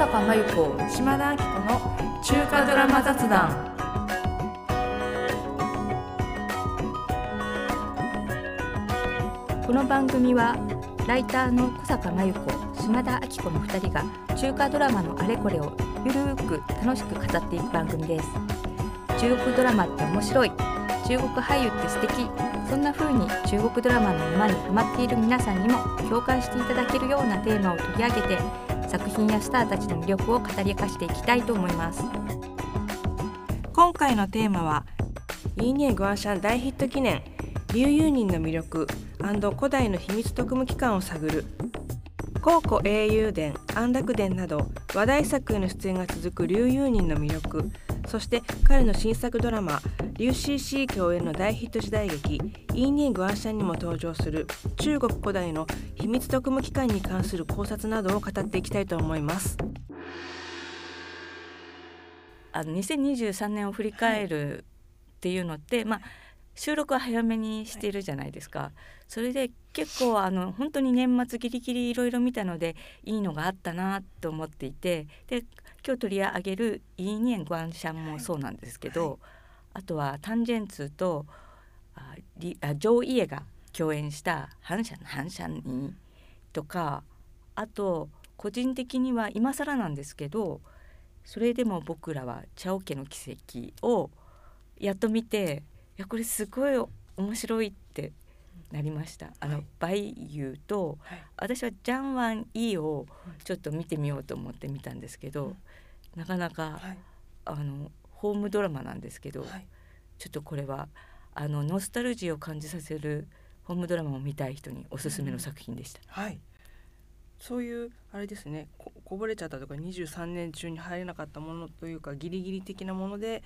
坂真由子島田明子の中華ドラマ雑談。この番組はライターの小坂真由子島田明子の2人が中華ドラマのあれこれをゆるく楽しく語っていく番組です。中国ドラマって面白い。中国俳優って素敵。そんな風に中国ドラマの沼にハマっている皆さんにも共感していただけるようなテーマを取り上げて作品やスターたちの魅力を語り明かしていきたいと思います。今回のテーマはイーニエ・グアンシャン大ヒット記念劉友人の魅力古代の秘密特務機関を探る。高古英雄伝安楽伝など話題作への出演が続く竜遊人の魅力。そして彼の新作ドラマ「リュウシーシー共演の大ヒット時代劇「イーニー・グアンシャン」にも登場する中国古代の秘密特務機関に関する考察などを語っていきたいと思います。あの2023年を振り返るっていうのって、はい、まあ収録は早めにしているじゃないですか、はい、それで結構あの本当に年末ギリギリいろいろ見たのでいいのがあったなと思っていてで今日取り上げる「イーニエン・グアンシャン」もそうなんですけど、はい、あとはタンジェンツとあリあジョー・イエが共演した「ハンシャン・ハンシャンに」とかあと個人的には今更なんですけどそれでも僕らはチャオ家の奇跡をやっと見ていやこれすごい面白いってなりました。あの、はい、バイユーと、はい、私はジャンワンイーをちょっと見てみようと思って見たんですけど、なかなか、はい、あのホームドラマなんですけど、はい、ちょっとこれはあのノスタルジーを感じさせるホームドラマを見たい人におすすめの作品でした。うん、はいそういうあれですねこぼれちゃったとか23年中に入れなかったものというかギリギリ的なもので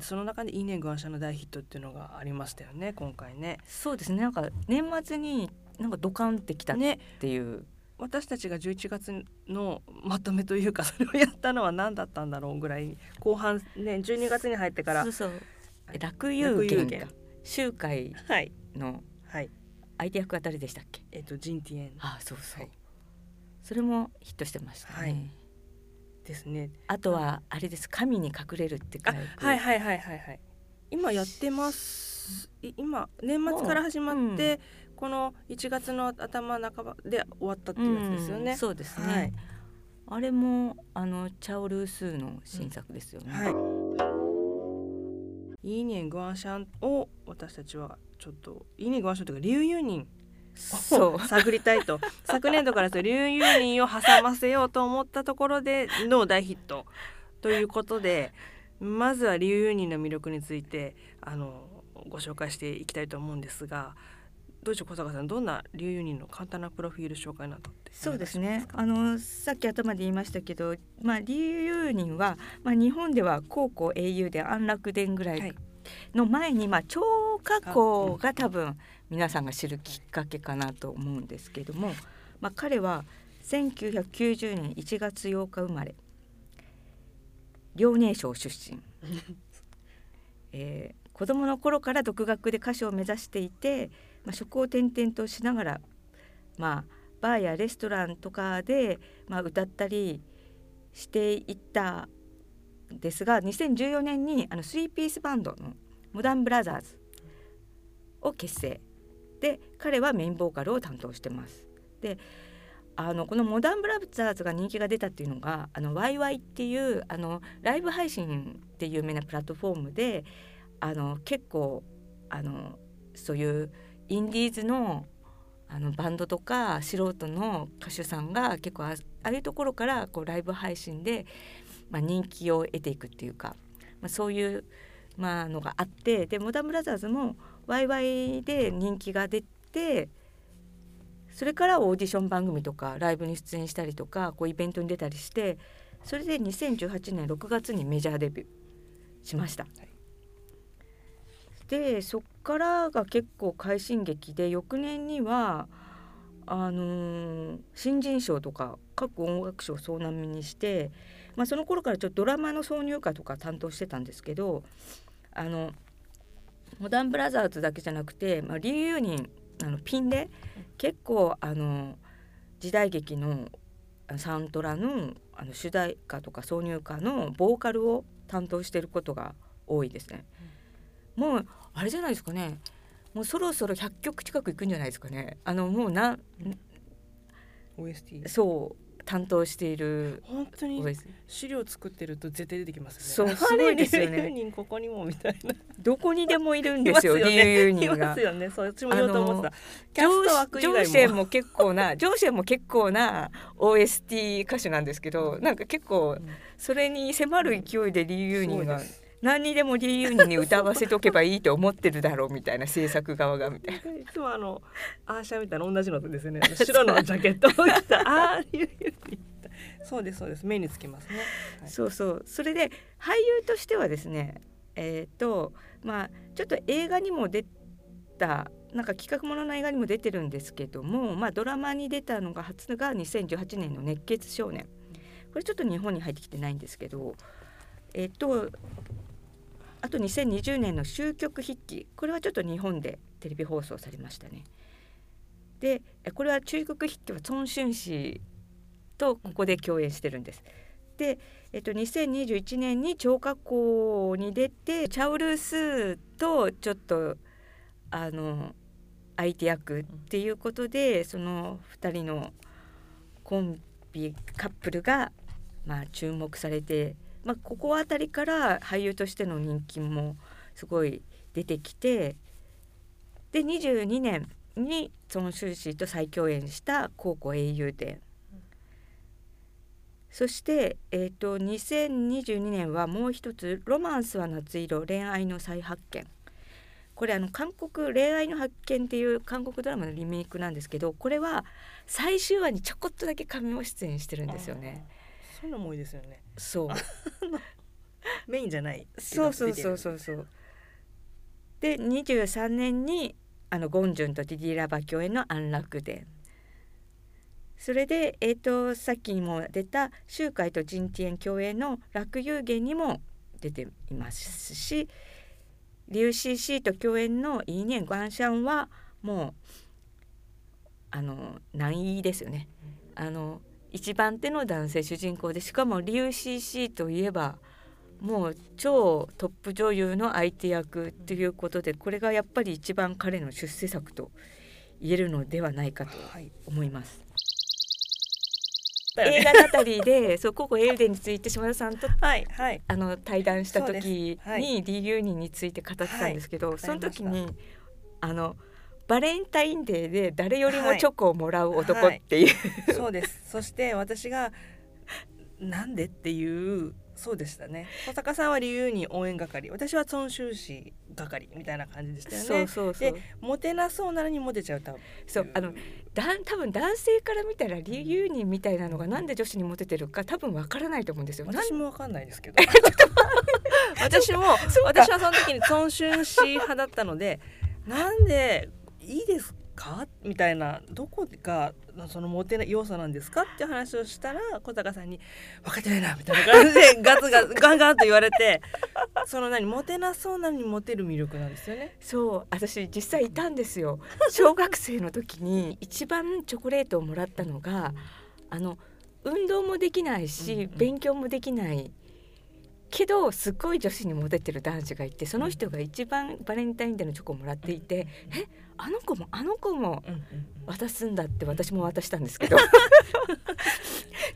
その中で「いいねグアンシャ」の大ヒットっていうのがありましたよね今回ね。そうですね。なんか年末になんかドカンってきたっていう、ね、私たちが11月のまとめというか それをやったのは何だったんだろうぐらい後半ね12月に入ってから。楽遊券集会の相手役は誰でしたっけ？えっとジンティエン。あそうそう、はい、それもヒットしてましたね、はい、ですね。あとはあれです。神に隠れるって書いて。はいはいはいはいはい。今やってます。今年末から始まって、この1月の頭半ばで終わったっていうやつですよね。うん、そうですね、はい、あれもあのチャオルースーの新作ですよね。うんはい、イーニェン・グアンシャンを。私たちはちょっとイーニェン・グアンシャンというかリュウユーニンを 探りたいと。昨年度からリュウユーニンを挟ませようと思ったところでの大ヒット。ということでまずはリュウユーニンの魅力についてあのご紹介していきたいと思うんですがどうでしょう小坂さん。どんな流ユニの簡単なプロフィール紹介などってそうですね。あのさっき頭で言いましたけど、まあ、流ユニは、まあ、日本では高校英雄で安楽伝ぐらいの前に、はい、まあ、超過去が多分皆さんが知るきっかけかなと思うんですけども、まあ、彼は1990年1月8日生まれ遼寧省出身。えー、子供の頃から独学で歌手を目指していてまあ、職を転々としながら、まあ、バーやレストランとかで、まあ、歌ったりしていったんですが2014年にあの3ピースバンドのモダンブラザーズを結成で彼はメインボーカルを担当してます。であのこのモダンブラザーズが人気が出たっていうのがあのワイワイっていうあのライブ配信って有名なプラットフォームであの結構あのそういうインディーズのあのバンドとか素人の歌手さんが結構ああいうところからこうライブ配信で、まあ、人気を得ていくっていうか、まあ、そういう、まあ、のがあってでモダンブラザーズもワイワイで人気が出てそれからオーディション番組とかライブに出演したりとかこうイベントに出たりしてそれで2018年6月にメジャーデビューしました。はいでそっからが結構快進撃で翌年にはあのー、新人賞とか各音楽賞を総なみにして、まあ、その頃からちょっとドラマの挿入歌とか担当してたんですけどあのモダンブラザーズだけじゃなくて、まあ、リユーニンあのピンで結構あの時代劇のサントラのあの主題歌とか挿入歌のボーカルを担当していることが多いですね。もうあれじゃないですかね。もうそろそろ100曲近くいくんじゃないですかね。あのもうな OST そう担当している本当に資料作ってると絶対出てきますよね。そう すごいですよね。人ここにもみたいな。どこにでもいるんですよ理由い人がます。よね。そう私も言おうと思ってた。上司も結構な上司も結構な OST 歌手なんですけどなんか結構それに迫る勢いでリユーニンが何にでもリユーニンに 歌わせとけばいいと思ってるだろうみたいな制作側がみたいな。いつもあのアーシャみたいな同じのですね。白のジャケットを着た。ああいうそうですそうです。目につきますね、はい。そうそう。それで俳優としてはですねえっ、とまあちょっと映画にも出たなんか企画ものの映画にも出てるんですけども、まあ、ドラマに出たのが初が2018年の「熱血少年」これちょっと日本に入ってきてないんですけどえっ、とあと2020年の「終局筆記」これはちょっと日本でテレビ放送されましたね。でえこれは中国筆記は孫春氏とここで共演してるんです。で、えっと、2021年に張家口に出てチャウルースーとちょっとあの相手役っていうことでその2人のコンビカップルが、まあ、注目されて、まあ、ここあたりから俳優としての人気もすごい出てきてで22年に孫春氏と再共演した「高校英雄伝」そして、えー、と2022年はもう一つ「ロマンスは夏色恋愛の再発見」これあの韓国「恋愛の発見」っていう韓国ドラマのリメイクなんですけどこれは最終話にちょこっとだけ cameo 出演してるんですよね。そういうのも多いですよね。そう。メインじゃないそうそうそうそうそう。で23年にあのゴンジュンとディディラバ共演の安楽伝。それで、えー、とさっきにも出た周海とジンティエン共演の落遊芸にも出ていますしリュウシーシーと共演のイーニェン・グァンシャンはもうあの難易ですよね。あの一番手の男性主人公でしかもリュウシーシーといえばもう超トップ女優の相手役ということでこれがやっぱり一番彼の出世作と言えるのではないかとはい。思います。だよね映画語りで そうここエルデンについて島田さんとはいはい。あの対談した時です。はい。にリユーニンについて語ってたんですけど、はい。その時にあのバレンタインデーで誰よりもはい。チョコをもらう男っていう、そうです。そして私がなんでっていうそうでしたね。小坂さんは理由に応援係。私は孫修士係みたいな感じでしたよね。そうそうそう。でモテなそうなのにモテちゃう多分そうあのだん多分男性から見たらリユーニンみたいなのがなんで女子にモテてるか多分わからないと思うんですよ。私もわかんないですけど。私も 私はその時に孫春氏派だったのでなんでいいですか？みたいなどこがそのモテな要素なんですか？って話をしたら小坂さんに「分かってないな」みたいな感じで ガツガツガンガンと言われてその何モテなそうなのにモテる魅力なんですよね？そう私実際いたんですよ。小学生の時に一番チョコレートをもらったのがあの運動もできないし、勉強もできないけどすっごい女子にモテてる男子がいてその人が一番バレンタインデーのチョコをもらっていて、えあの子もあの子も渡すんだって私も渡したんですけど。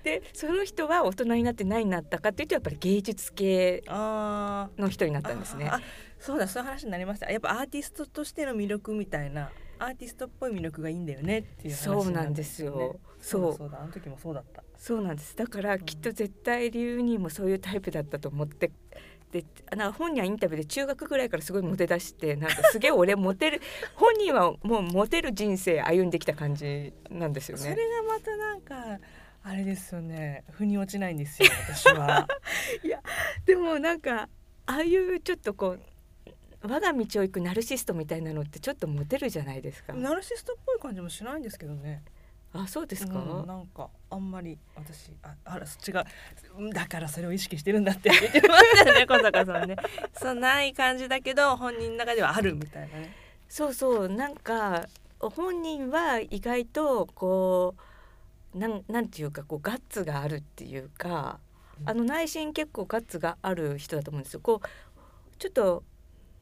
でその人は大人になって何になったかっていうとやっぱり芸術系の人になったんですね。そうだそういう話になりました。やっぱアーティストとしての魅力みたいなアーティストっぽい魅力がいいんだよねっていう話そうになんですよ。ねそうそうだあの時もそうだったそうなんです。だからきっと絶対流にもそういうタイプだったと思ってでな本人はインタビューで中学ぐらいからすごいモテ出してなんかすげえ俺モテる 本人はもうモテる人生歩んできた感じなんですよそれね。がまたなんかあれですよね。腑に落ちないんですよ私は。でもなんかああいうちょっとこう我が道を行くナルシストみたいなのってちょっとモテるじゃないですか。ナルシストっぽい感じもしないんですけどねあそうですか、うんなんかあんまり私ああら違うだからそれを意識してるんだって。言ってましたよね小坂さんね。そうない感じだけど本人の中ではあるみたいなね。そうそう。なんか本人は意外とこなんなんていうかこうガッツがあるっていうかあの内心結構ガッツがある人だと思うんですよ。こうちょっと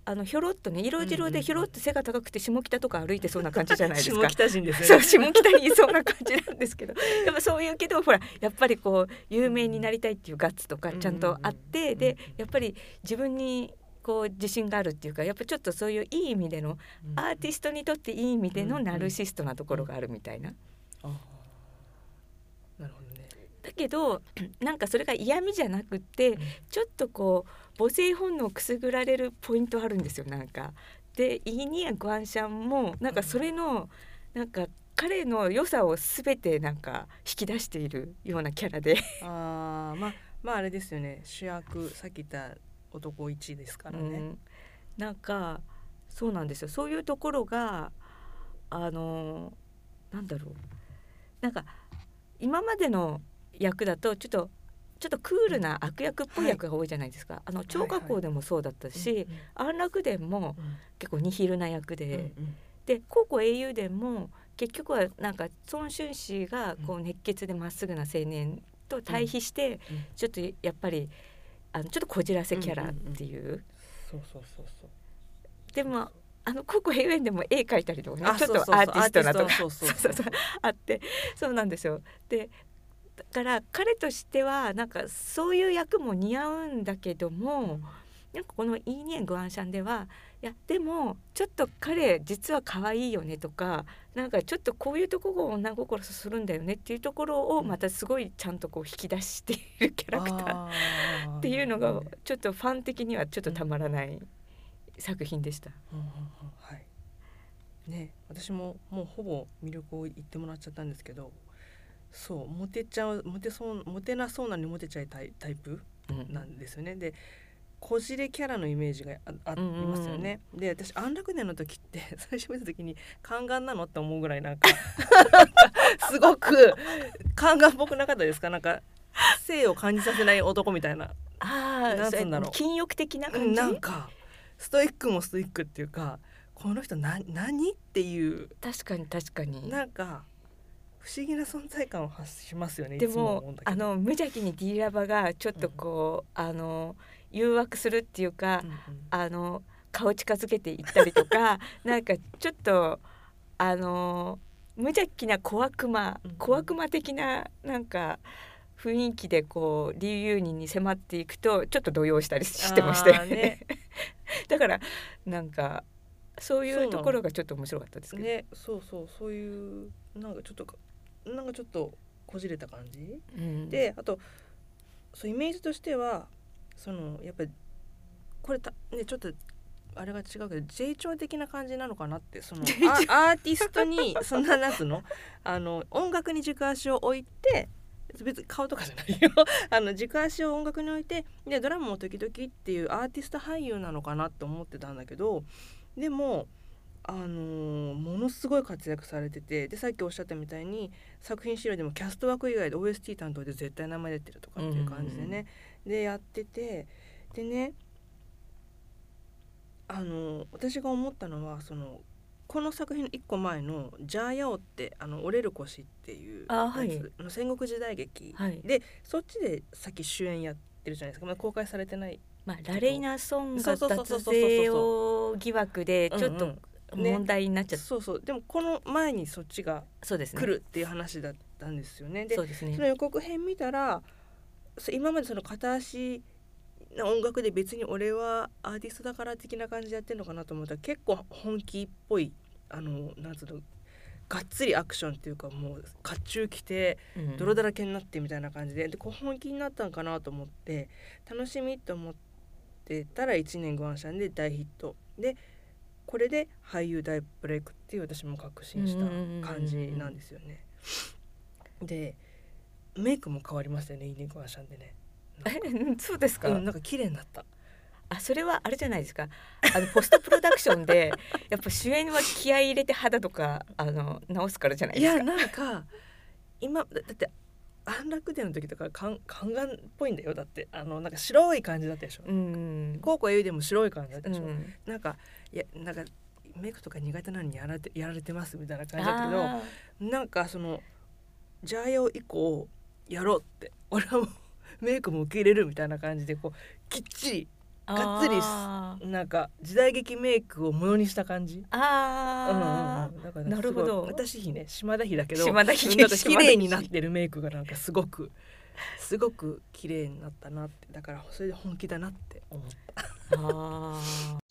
あのひょろっとね色白でひょろっと背が高くて下北とか歩いてそうな感じじゃないですか。下北人ですそうね。下北にいそうな感じなんですけど。やっぱそういうけどほらやっぱりこう有名になりたいっていうガッツとかちゃんとあってうんでやっぱり自分にこう自信があるっていうかやっぱちょっとそういういい意味でのアーティストにとっていい意味でのナルシストなところがあるみたいな。なるほどけど なんかそれが嫌味じゃなくってちょっとこう母性本能をくすぐられるポイントあるんですよなんか。でイーニア・グアンシャンもなんかそれのなんか彼の良さを全てなんか引き出しているようなキャラで。ああまあまああれですよね。主役さっき言った男一ですからね。うん、なんかそうなんですよ。そういうところがあのなんだろう。なんか今までの役だとちょっとちょっとクールな悪役っぽい役が多いじゃないですか、あの超過校でもそうだったし、安楽伝も結構ニヒルな役で、で高校英雄伝も結局はなんか孫春氏がこう熱血でまっすぐな青年と対比して、うんちょっとやっぱりあのちょっとこじらせキャラっていう。そうそうそうそう。でもあの高校平園でも絵描いたりとかねあちょっとアーティストなとかあってそうなんですよ。でだから彼としてはなんかそういう役も似合うんだけども、なんかこの「イーニエン・グアンシャン」ではいやでもちょっと彼実は可愛いよねとかなんかちょっとこういうところが女心するんだよねっていうところをまたすごいちゃんとこう引き出しているキャラクターーっていうのがちょっとファン的にはちょっとたまらない作品でした。うんうんうんはい。ね私ももうほぼ魅力を言ってもらっちゃったんですけどそうモテちゃうモテそうモテなそうなのにモテちゃいタイタイプうんなんですよね。でこじれキャラのイメージがああありうんうんうんますよね。で私安楽年の時って 最初見た時に宦官なのって思うぐらいなんか すごく宦官っぽくなかったですか？なんか性を感じさせない男みたいなああ、なんつうんだろう禁欲的なうん感じ。なんかストイックもストイックっていうかこの人な何？っていう確かに確かに。なんか不思議な存在感を発しますよねでもあの無邪気にディーラバがちょっとこう、あの誘惑するっていうか、うんうん。あの顔近づけていったりとか なんかちょっとあの無邪気な小悪魔うんうん。小悪魔的ななんか雰囲気でこうリユーニンに迫っていくとちょっと動揺したりしてましたよね。ね。だからなんかそういそうところがちょっと面白かったですけど。ねそうそうそういうなんかちょっとかなんかちょっとこじれた感じ？うん、であとそうイメージとしてはそのやっぱりこれたねちょっとあれが違うけど J 調的な感じなのかなってそのあアーティストに そんななんつうの？あの音楽に軸足を置いて別に顔とかじゃないよ。あの軸足を音楽に置いてでドラムも時々っていうアーティスト俳優なのかなって思ってたんだけどでもあのーものすごい活躍されててでさっきおっしゃったみたいに作品資料でもキャスト枠以外で OST 担当で絶対名前出てるとかっていう感じでね、でやっててでねあのー私が思ったのはそのこの作品の一個前の「ジャーヤオ」ってあの折れる腰っていうあはい。の戦国時代劇、はい。でそっちでさっき主演やってるじゃないですか、まだ公開されてないまあ、ラレイナ・ソンが脱税を疑惑でちょっと問題になっちゃった、そうそう。でもこの前にそっちが来るっていう話だったんですよね。でそうですね。その予告編見たら今までその片足な音楽で別に俺はアーティストだから的な感じでやってるのかなと思ったら結構本気っぽいあのなんつうのがっつりアクションっていうかもう甲冑着てうん泥だらけになってみたいな感じで。でこう本気になったんかなと思って楽しみと思ってたら1年グアンシャンで大ヒット。でこれで俳優大ブレイクっていう私も確信した感じなんですよね。でメイクも変わりましたよねイーネグアンシャンでね。えそうですか、うん、なんか綺麗になった。あそれはあれじゃないですかあのポストプロダクションで やっぱ主演は気合い入れて肌とかあの直すからじゃないいやですかなんか今だだって安楽伝の時とかかん宦官っぽいんだよだってあのなんか白い感じだったでしょ。うん高校 A でも白い感じだったでしょ。うんなんかいやなんかメイクとか苦手なのにやられてやられてますみたいな感じだけどあなんかそのジャーヤを以降やろうって俺はもうメイクも受け入れるみたいな感じでこうきっちりがっつりなんか時代劇メイクをものにした感じ。あー、うんうんうん。だからなるほど。私比ね島田比だけど島田比うんなんか島田比綺麗になってるメイクがなんかすごくすごく綺麗になったなって。だからそれで本気だなって思った。あー。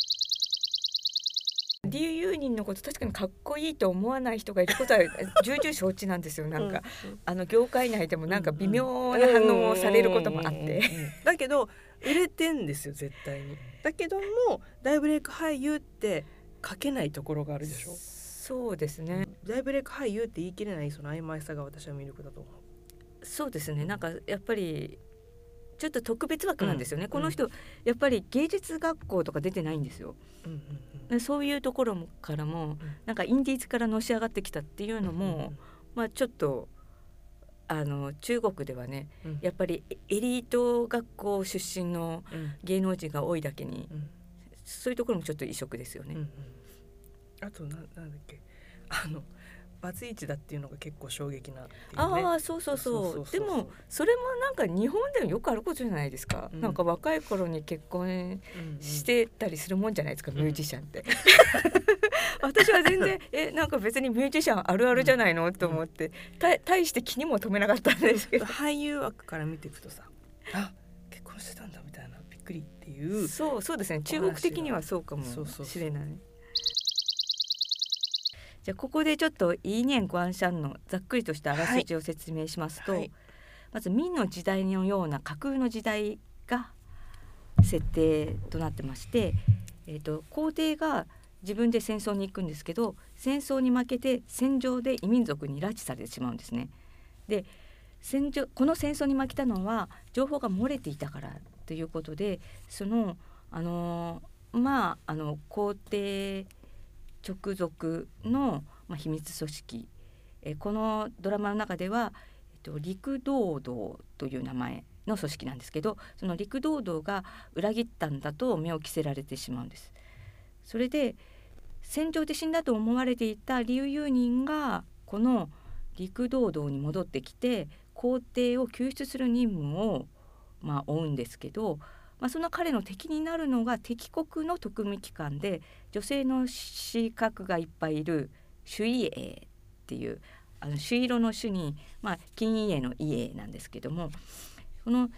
リュウユーニンのこと確かにかっこいいと思わない人がいることは重々承知なんですよなんか、あの業界内でもなんか微妙な反応をされることもあって、うんうんうんうん。だけど売れてんですよ絶対に。だけども大ブレイク俳優って書けないところがあるでしょ？そうですね。大ブレイク俳優って言い切れないその曖昧さが私は魅力だと思う。そうですね。なんかやっぱりちょっと特別枠なんですよね、うん。この人やっぱり芸術学校とか出てないんですよ。うんうんでそういうところからもなんかインディーズからのし上がってきたっていうのも、まあちょっとあの中国ではねうん。やっぱりエリート学校出身のうん。芸能人が多いだけにうん。そういうところもちょっと異色ですよね。うんうん。あとななんだっけ。あのバツイチだっていうのが結構衝撃なね。ああそうそうそう。でもそれもなんか日本でもよくあることじゃないですか、うん。なんか若い頃に結婚してたりするもんじゃないですか、うん。ミュージシャンって。私は全然えなんか別にミュージシャンあるあるじゃないの、と思ってた大して気にも留めなかったんですけど。俳優枠から見ていくとさあ結婚してたんだみたいなびっくりっていう。そうそうですね。中国的にはそうかもしれない。じゃあここでちょっとイーニェン・グアンシャンのざっくりとしたあらすじを説明しますと、はい。まず明の時代のような架空の時代が設定となってまして、えー、と皇帝が自分で戦争に行くんですけど戦争に負けて戦場で異民族に拉致されてしまうんですね。で戦場この戦争に負けたのは情報が漏れていたからということでそのあのまああの皇帝直属の、まあ、秘密組織えこのドラマの中では、えっと、陸道道という名前の組織なんですけどその陸道道が裏切ったんだと目を着せられてしまうんです。それで戦場で死んだと思われていたリュウユーニンがこの陸道道に戻ってきて皇帝を救出する任務を、まあ、負うんですけど、まあ、その彼の敵になるのが敵国の特務機関で女性の資格がいっぱいいる朱衣衛っていうあの朱色の朱に、まあ、金家の家なんですけどもこの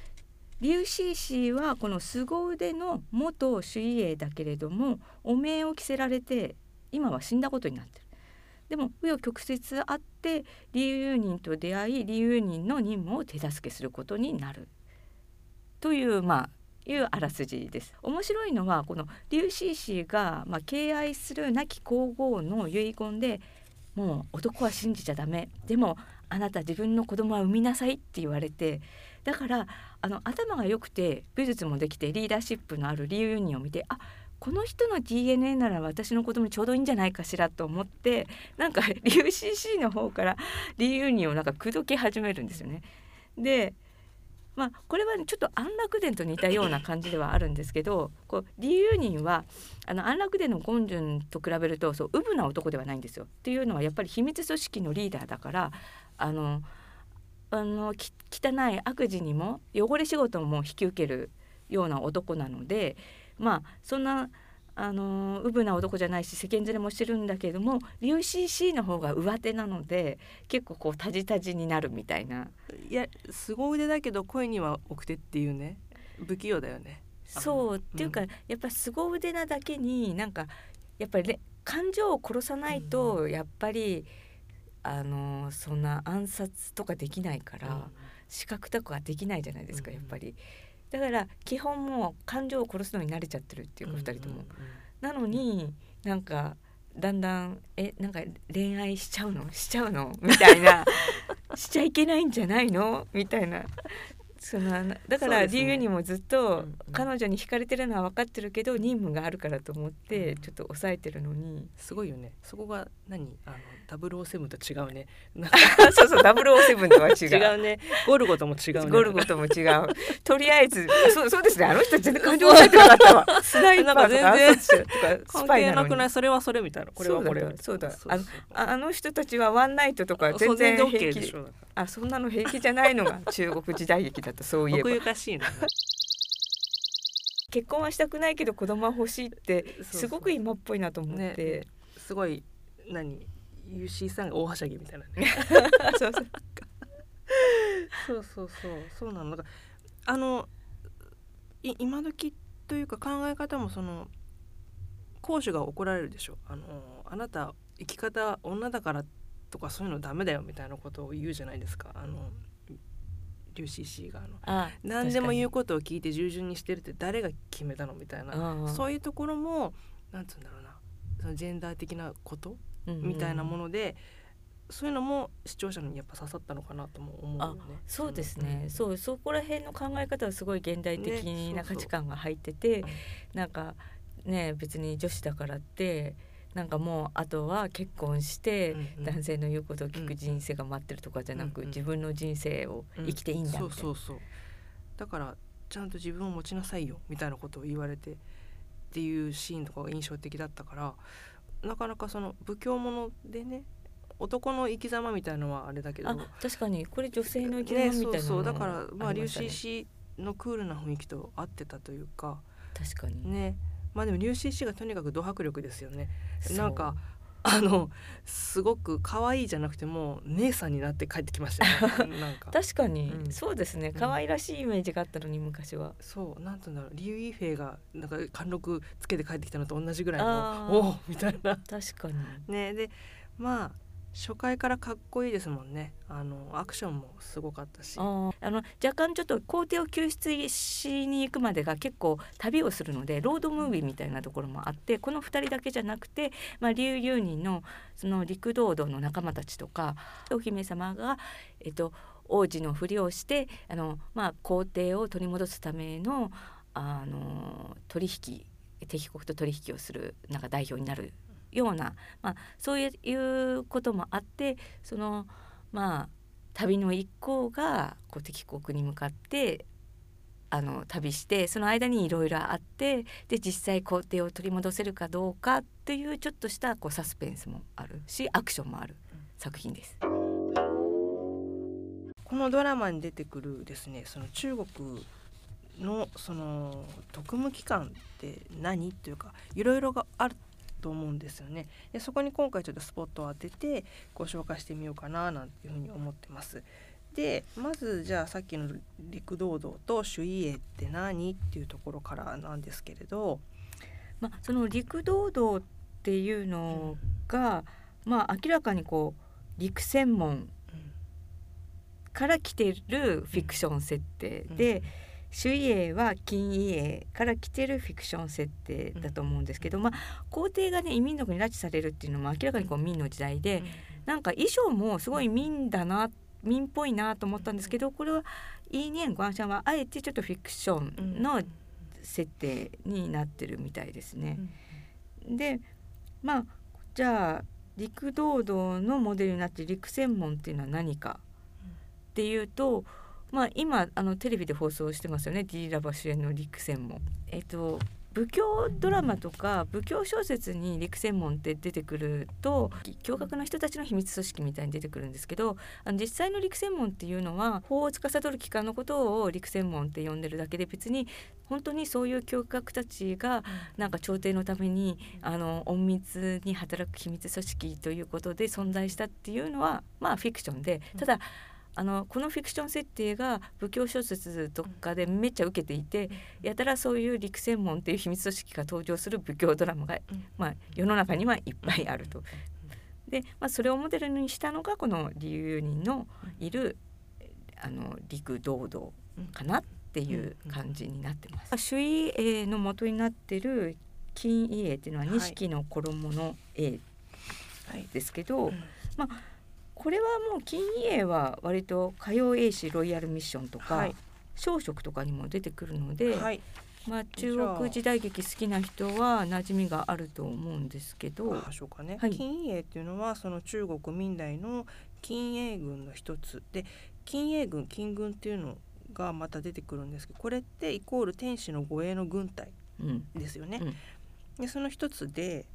劉シーシーはこの凄腕の元朱衣衛だけれども汚名を着せられて今は死んだことになってる。でも紆余曲折あってリウユーニンと出会いリウユーニンの任務を手助けすることになる。というまあいうあらすじです。面白いのはこのリュウシーシーが、まあ、敬愛する亡き皇后の遺言でもう男は信じちゃダメ。でもあなた自分の子供は産みなさいって言われてだからあの頭が良くて武術もできてリーダーシップのあるリュウユニを見てあこの人の DNA なら私の子供にちょうどいいんじゃないかしらと思ってなんか UCC の方からリユニをなんか口説き始めるんですよね。でまあこれはちょっと安楽伝と似たような感じではあるんですけどこうリュウユニンはあの安楽伝のゴンジュンと比べるとそうウブな男ではないんですよ。っていうのはやっぱり秘密組織のリーダーだからあのあのき汚い悪事にも汚れ仕事も引き受けるような男なのでまあそんなあのウブな男じゃないし世間連れもしてるんだけれども UCC の方が上手なので結構こうタジタジになるみたいな。いや凄腕だけど恋には奥手っていうね。不器用だよね。そううんっていうか、やっぱ凄腕なだけになんかやっぱりれ感情を殺さないとやっぱり、あのそんな暗殺とかできないから、視覚とかできないじゃないですか、うんやっぱり。だから基本もう感情を殺すのに慣れちゃってるっていうか、二人とも。なのになんかだんだんえなんか恋愛しちゃうの？しちゃうの？みたいな しちゃいけないんじゃないの？みたいなそのだからそうですね。理由にもずっと彼女に惹かれてるのは分かってるけど任務があるからと思ってうん。ちょっと抑えてるのに。すごいよね。そこが何？あの007と違うね。そうそう007とは違う。違うね。ゴルゴとも違うね。ゴルゴとも違う。とりあえずあそうそうですね。あの人全然感情抑えてなかったわ。スナイパーとかなんか全然とかス関パイなくない？それはそれみたいな。これはこれ。そうだそうだ。ああの人たちはワンナイトとか全然平気。あそんなの平気じゃないのが中国時代劇だったそういえば。ら奥ゆかしいな。結婚はしたくないけど子供は欲しいってすごく今っぽいなと思って、ね。すごい何？UC さんが大はしゃぎみたいなね。そうそう。そうそうそう。そうなの。だからあのい今時というか考え方もその講師が怒られるでしょ。あのあなた生き方女だからとかそういうのダメだよみたいなことを言うじゃないですか。あのリュウシーシーがあの。あ何でも言ううことを聞いて従順にしてるって誰が決めたのみたいな。そういうところもなんつうんだろうな。そのジェンダー的なこと？みたいなものので、そういうのも視聴者にやっぱ刺さったのかなとも思うよね。そうですね、うんそうそこら辺の考え方はすごい現代的ねそうそうな価値観が入ってて、うん。なんかね別に女子だからってなんかもうあとは結婚して、男性の言うことを聞く人生が待ってるとかじゃなく、自分の人生を生きていいんだそうそうだからちゃんと自分を持ちなさいよみたいなことを言われてっていうシーンとかが印象的だったからなかなかその仏教ものでね男の生き様みたいのはあれだけど。あ確かに。これ女性の生きね様みたいなのそうそうだからまあリュウりしたね。シーシーのクールな雰囲気と合ってたというか。確かに、ねまあでもリュウシーシーがとにかくド迫力ですよね。なんかあのすごく可愛いじゃなくてもう姉さんになって帰ってきましたよね。なんか。確かに、うん。そうですね。ん。可愛らしいイメージがあったのに昔は、そう。なんて言うんだろうリュウ・イーフェイがなんか貫禄つけて帰ってきたのと同じぐらいのおおみたいな。確かに。ねでまあ初回からかっこいいですもんね。あのアクションもすごかったし。あの若干ちょっと皇帝を救出しに行くまでが結構旅をするのでロードムービーみたいなところもあってこの2人だけじゃなくて、まあ、劉裕仁のその陸道道の仲間たちとかお姫様が、えっと、王子のふりをしてあの、まあ、皇帝を取り戻すためのあの取引敵国と取引をするなんか代表になるような、まあ、そういうこともあってそのまあ旅の一行がこう敵国に向かってあの旅してその間にいろいろあってで実際皇帝を取り戻せるかどうかっていうちょっとしたこうサスペンスもあるしアクションもある作品です。このドラマに出てくるですねその中国のその特務機関って何？っていうかいろいろがあると思うんですよね。でそこに今回ちょっとスポットを当ててご紹介してみようかななんていうふうに思ってます。でまずじゃあさっきの陸道道と主位営って何っていうところからなんですけれど、まあ、その陸道道っていうのが、まあ、明らかにこう陸専門から来てるフィクション設定で、主位営は金位営から来てるフィクション設定だと思うんですけど、まあ、皇帝がね移民族に拉致されるっていうのも明らかにこう明の時代で、なんか衣装もすごい明だな明っぽいなと思ったんですけどこれはイーニエン・グアンシャンはあえてちょっとフィクションの設定になってるみたいですね。でまあじゃあ陸道道のモデルになって陸専門っていうのは何かっていうと、まあ、今あのテレビで放送してますよね D ラバ主演の陸専門。えっと仏教ドラマとか仏教小説に陸専門って出てくると教学の人たちの秘密組織みたいに出てくるんですけどあの実際の陸専門っていうのは法を司る機関のことを陸専門って呼んでるだけで別に本当にそういう教学たちがなんか朝廷のためにあの隠密に働く秘密組織ということで存在したっていうのはまあフィクションでただあのこのフィクション設定が仏教小説とかでめっちゃ受けていてやたらそういう陸専門っていう秘密組織が登場する仏教ドラマが、まあ、世の中にはいっぱいあると。で、まあ、それをモデルにしたのがこの理由人のいるあの陸道道かなっていう感じになってます。主位営の元になってる金位営っていうのははい。錦の衣の営はい。ですけど、うん。まあこれはもう金位営は割と火曜英史ロイヤルミッションとか、はい。小食とかにも出てくるので、はい。まあ、中国時代劇好きな人は馴染みがあると思うんですけどあそうかね、はい。金英っていうのはその中国明代の金英軍の一つ。で金英軍金軍っていうのがまた出てくるんですけどこれってイコール天使の護衛の軍隊うん。ですよね。うん。でその一つで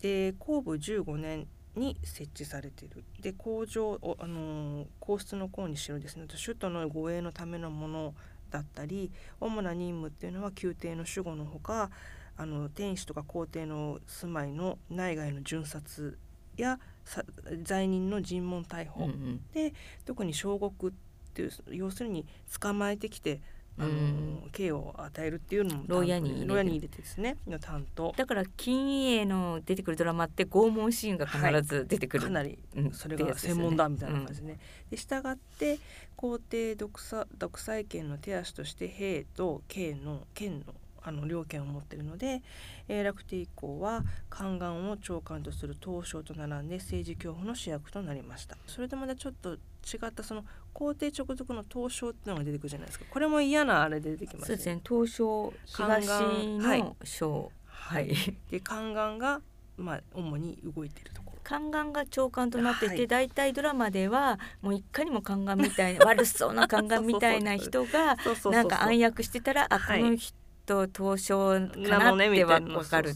で後部15年に設置されている。で工場をあのー皇室の功にしろですね。首都の護衛のためのものだったり主な任務っていうのは宮廷の守護のほかあの天使とか皇帝の住まいの内外の巡察やさ罪人の尋問逮捕、うんうん。特に小国っていう要するに捕まえてきてあの、うん。刑を与えるっていうのも牢屋に牢屋に入れてですね。の担当。だから金英の出てくるドラマって拷問シーンが必ず出てくる、かなりうん。それが専門だみたいな感じでね。で従って皇帝独裁独裁権の手足として兵と刑の権のあの両権を持っているので、えー、楽天以降は宦官を長官とする東証と並んで政治恐怖の主役となりました。それでまたちょっと違ったその皇帝直属の東証っていうのが出てくるじゃないですか。これも嫌なあれで出てきますそうですね。東証東の省はい、で宦官がまあ主に動いているところ。宦官が長官となっていて、はい。大体ドラマではもういかにも宦官みたいな 悪そうな宦官みたいな人がなんか暗躍してたらあはい。この人東証かなってわわかる。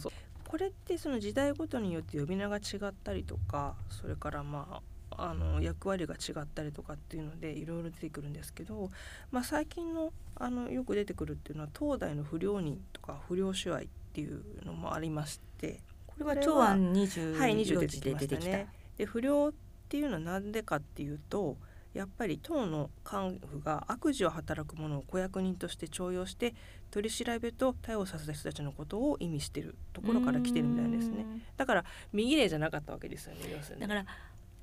これってその時代ごとによって呼び名が違ったりとかそれからまああの役割が違ったりとかっていうのでいろいろ出てくるんですけど、まあ、最近のあのよく出てくるっていうのは東大の不良人とか不良手合っていうのもありましてこれは長安はい24 20出時てきました。たね。で不良っていうのは何でかっていうとやっぱり党の幹部が悪事を働く者を子役人として重用して取り調べと逮捕させた人たちのことを意味してるところから来てるみたいですねだから右例じゃなかったわけですよねだから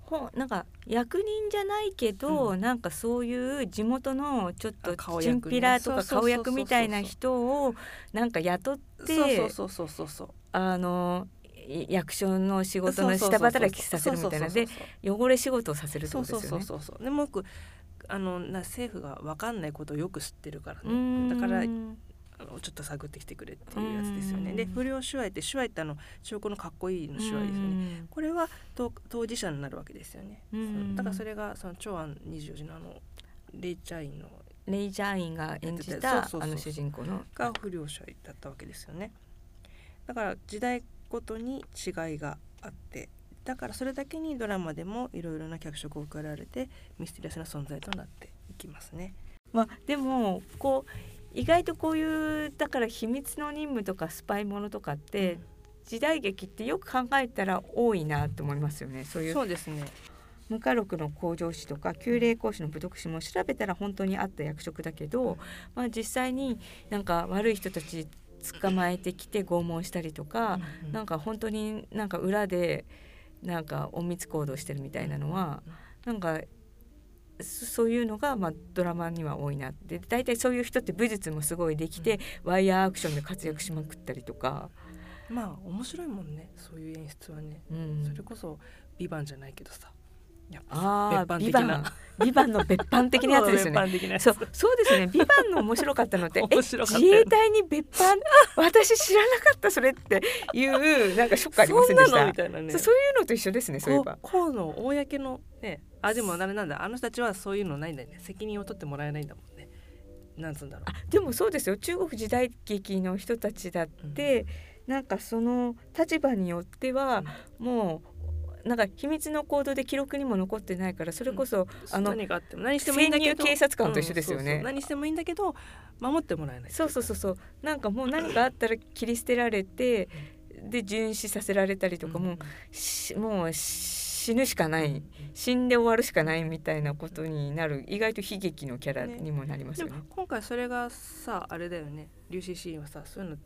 ほなんか役人じゃないけど、うなんかそういう地元のちょっとチンピラとか顔役みたいな人をなんか雇ってそうそうそうそうあのい役所の仕事の下働きさせるみたいな。で汚れ仕事をさせるってそうそうことですよね。そうそうそうでもあのな政府が分かんないことをよく知ってるからね。ん。だからあのちょっと探ってきてくれっていうやつですよね。でうん不良手話って手話ってあの証拠のかっこいいの手話ですよね。うんこれは当当事者になるわけですよね。うんだからそれがその長安24時のあのレイチャインのレイジャーインが演じたあの主人公のが不良者だったわけですよね。だから時代ごとに違いがあってだからそれだけにドラマでもいろいろな脚色を加えられてミステリアスな存在となっていきますね。まあでもこう意外とこういうだから秘密の任務とかスパイものとかって、時代劇ってよく考えたら多いなと思いますよね。そういうそうですね。無家禄の工場史とか旧霊講師の武徳史も調べたら本当にあった役職だけど、まあ、実際になんか悪い人たち捕まえてきて拷問したりとか、なんか本当になんか裏でなんか隠密行動してるみたいなのは、なんかそそういうのがまあドラマには多いなって。大体そういう人って武術もすごいできて、ワイヤーアクションで活躍しまくったりとか、まあ面白いもんね。そういう演出はね。うん。それこそ「ビバンじゃないけどさああビバンビバンの別版的なやつですよね。そうそうですね。ビバンの面白かったのって、え面自衛隊に別班？私知らなかったそれっていうなんかショックありませんでしそんなの？たみ。たいなねそうそういうのと一緒ですね。そういえば。こうの公のねあでもあれなんだあの人たちはそういうのないんだよね責任を取ってもらえないんだもんねなんつうんだろうあでもそうですよ。中国時代劇の人たちだって、なんかその立場によっては、もうなんか秘密の行動で記録にも残ってないからそれこそ、あの何があっても何してもいいんだけど警察官と一緒ですよね。うんそうそう何してもいいんだけど守ってもらえない。そうそうそうそう。なんかもう何かあったら切り捨てられてで殉死させられたりとか、もうしもう死ぬしかない死んで終わるしかないみたいなことになる意外と悲劇のキャラにもなりますでよね。も今回それがさあれだよね。リュウシーンはさそういうの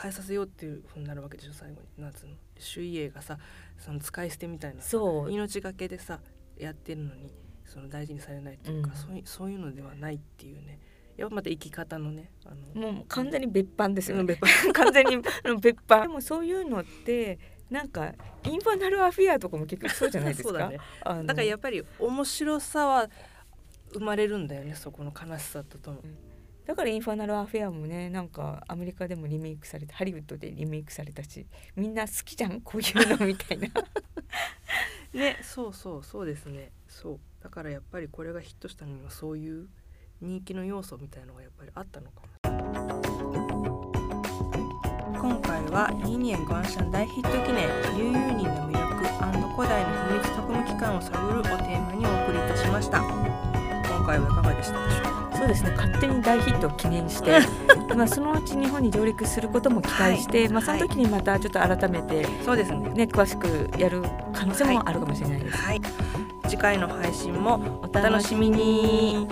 変えさせようっていうふうになるわけでしょ最後に。なんつうの。周囲映がさその使い捨てみたいなさそう。命がけでさやってるのにその大事にされないっていうか、うん。そういそういうのではないっていうね。やっぱまた生き方のねあのもう完全に別班ですよね。うん別班。完全に別班。でもそういうのってなんかインファナルアフィアとかも結局そうじゃないですか。そうだね。からやっぱり面白さは生まれるんだよねそこの悲しさととも。にだからインファナルアフェアもねなんかアメリカでもリメイクされてハリウッドでリメイクされたしみんな好きじゃんこういうのみたいな。ねそうそうそうですね。そう。だからやっぱりこれがヒットしたのにはそういう人気の要素みたいのがやっぱりあったのかも。今回はイーニエン・グアンシャン大ヒット記念リュウユーニンの魅力古代の秘密特務機関を探るをテーマにお送りいたしました。今回はいかがでしたでしょうか？そうですね勝手に大ヒットを記念して まあそのうち日本に上陸することも期待して、まあその時にまたちょっと改めてそうですね。ね詳しくやる可能性もあるかもしれないです。はい。次回の配信もお楽しみに。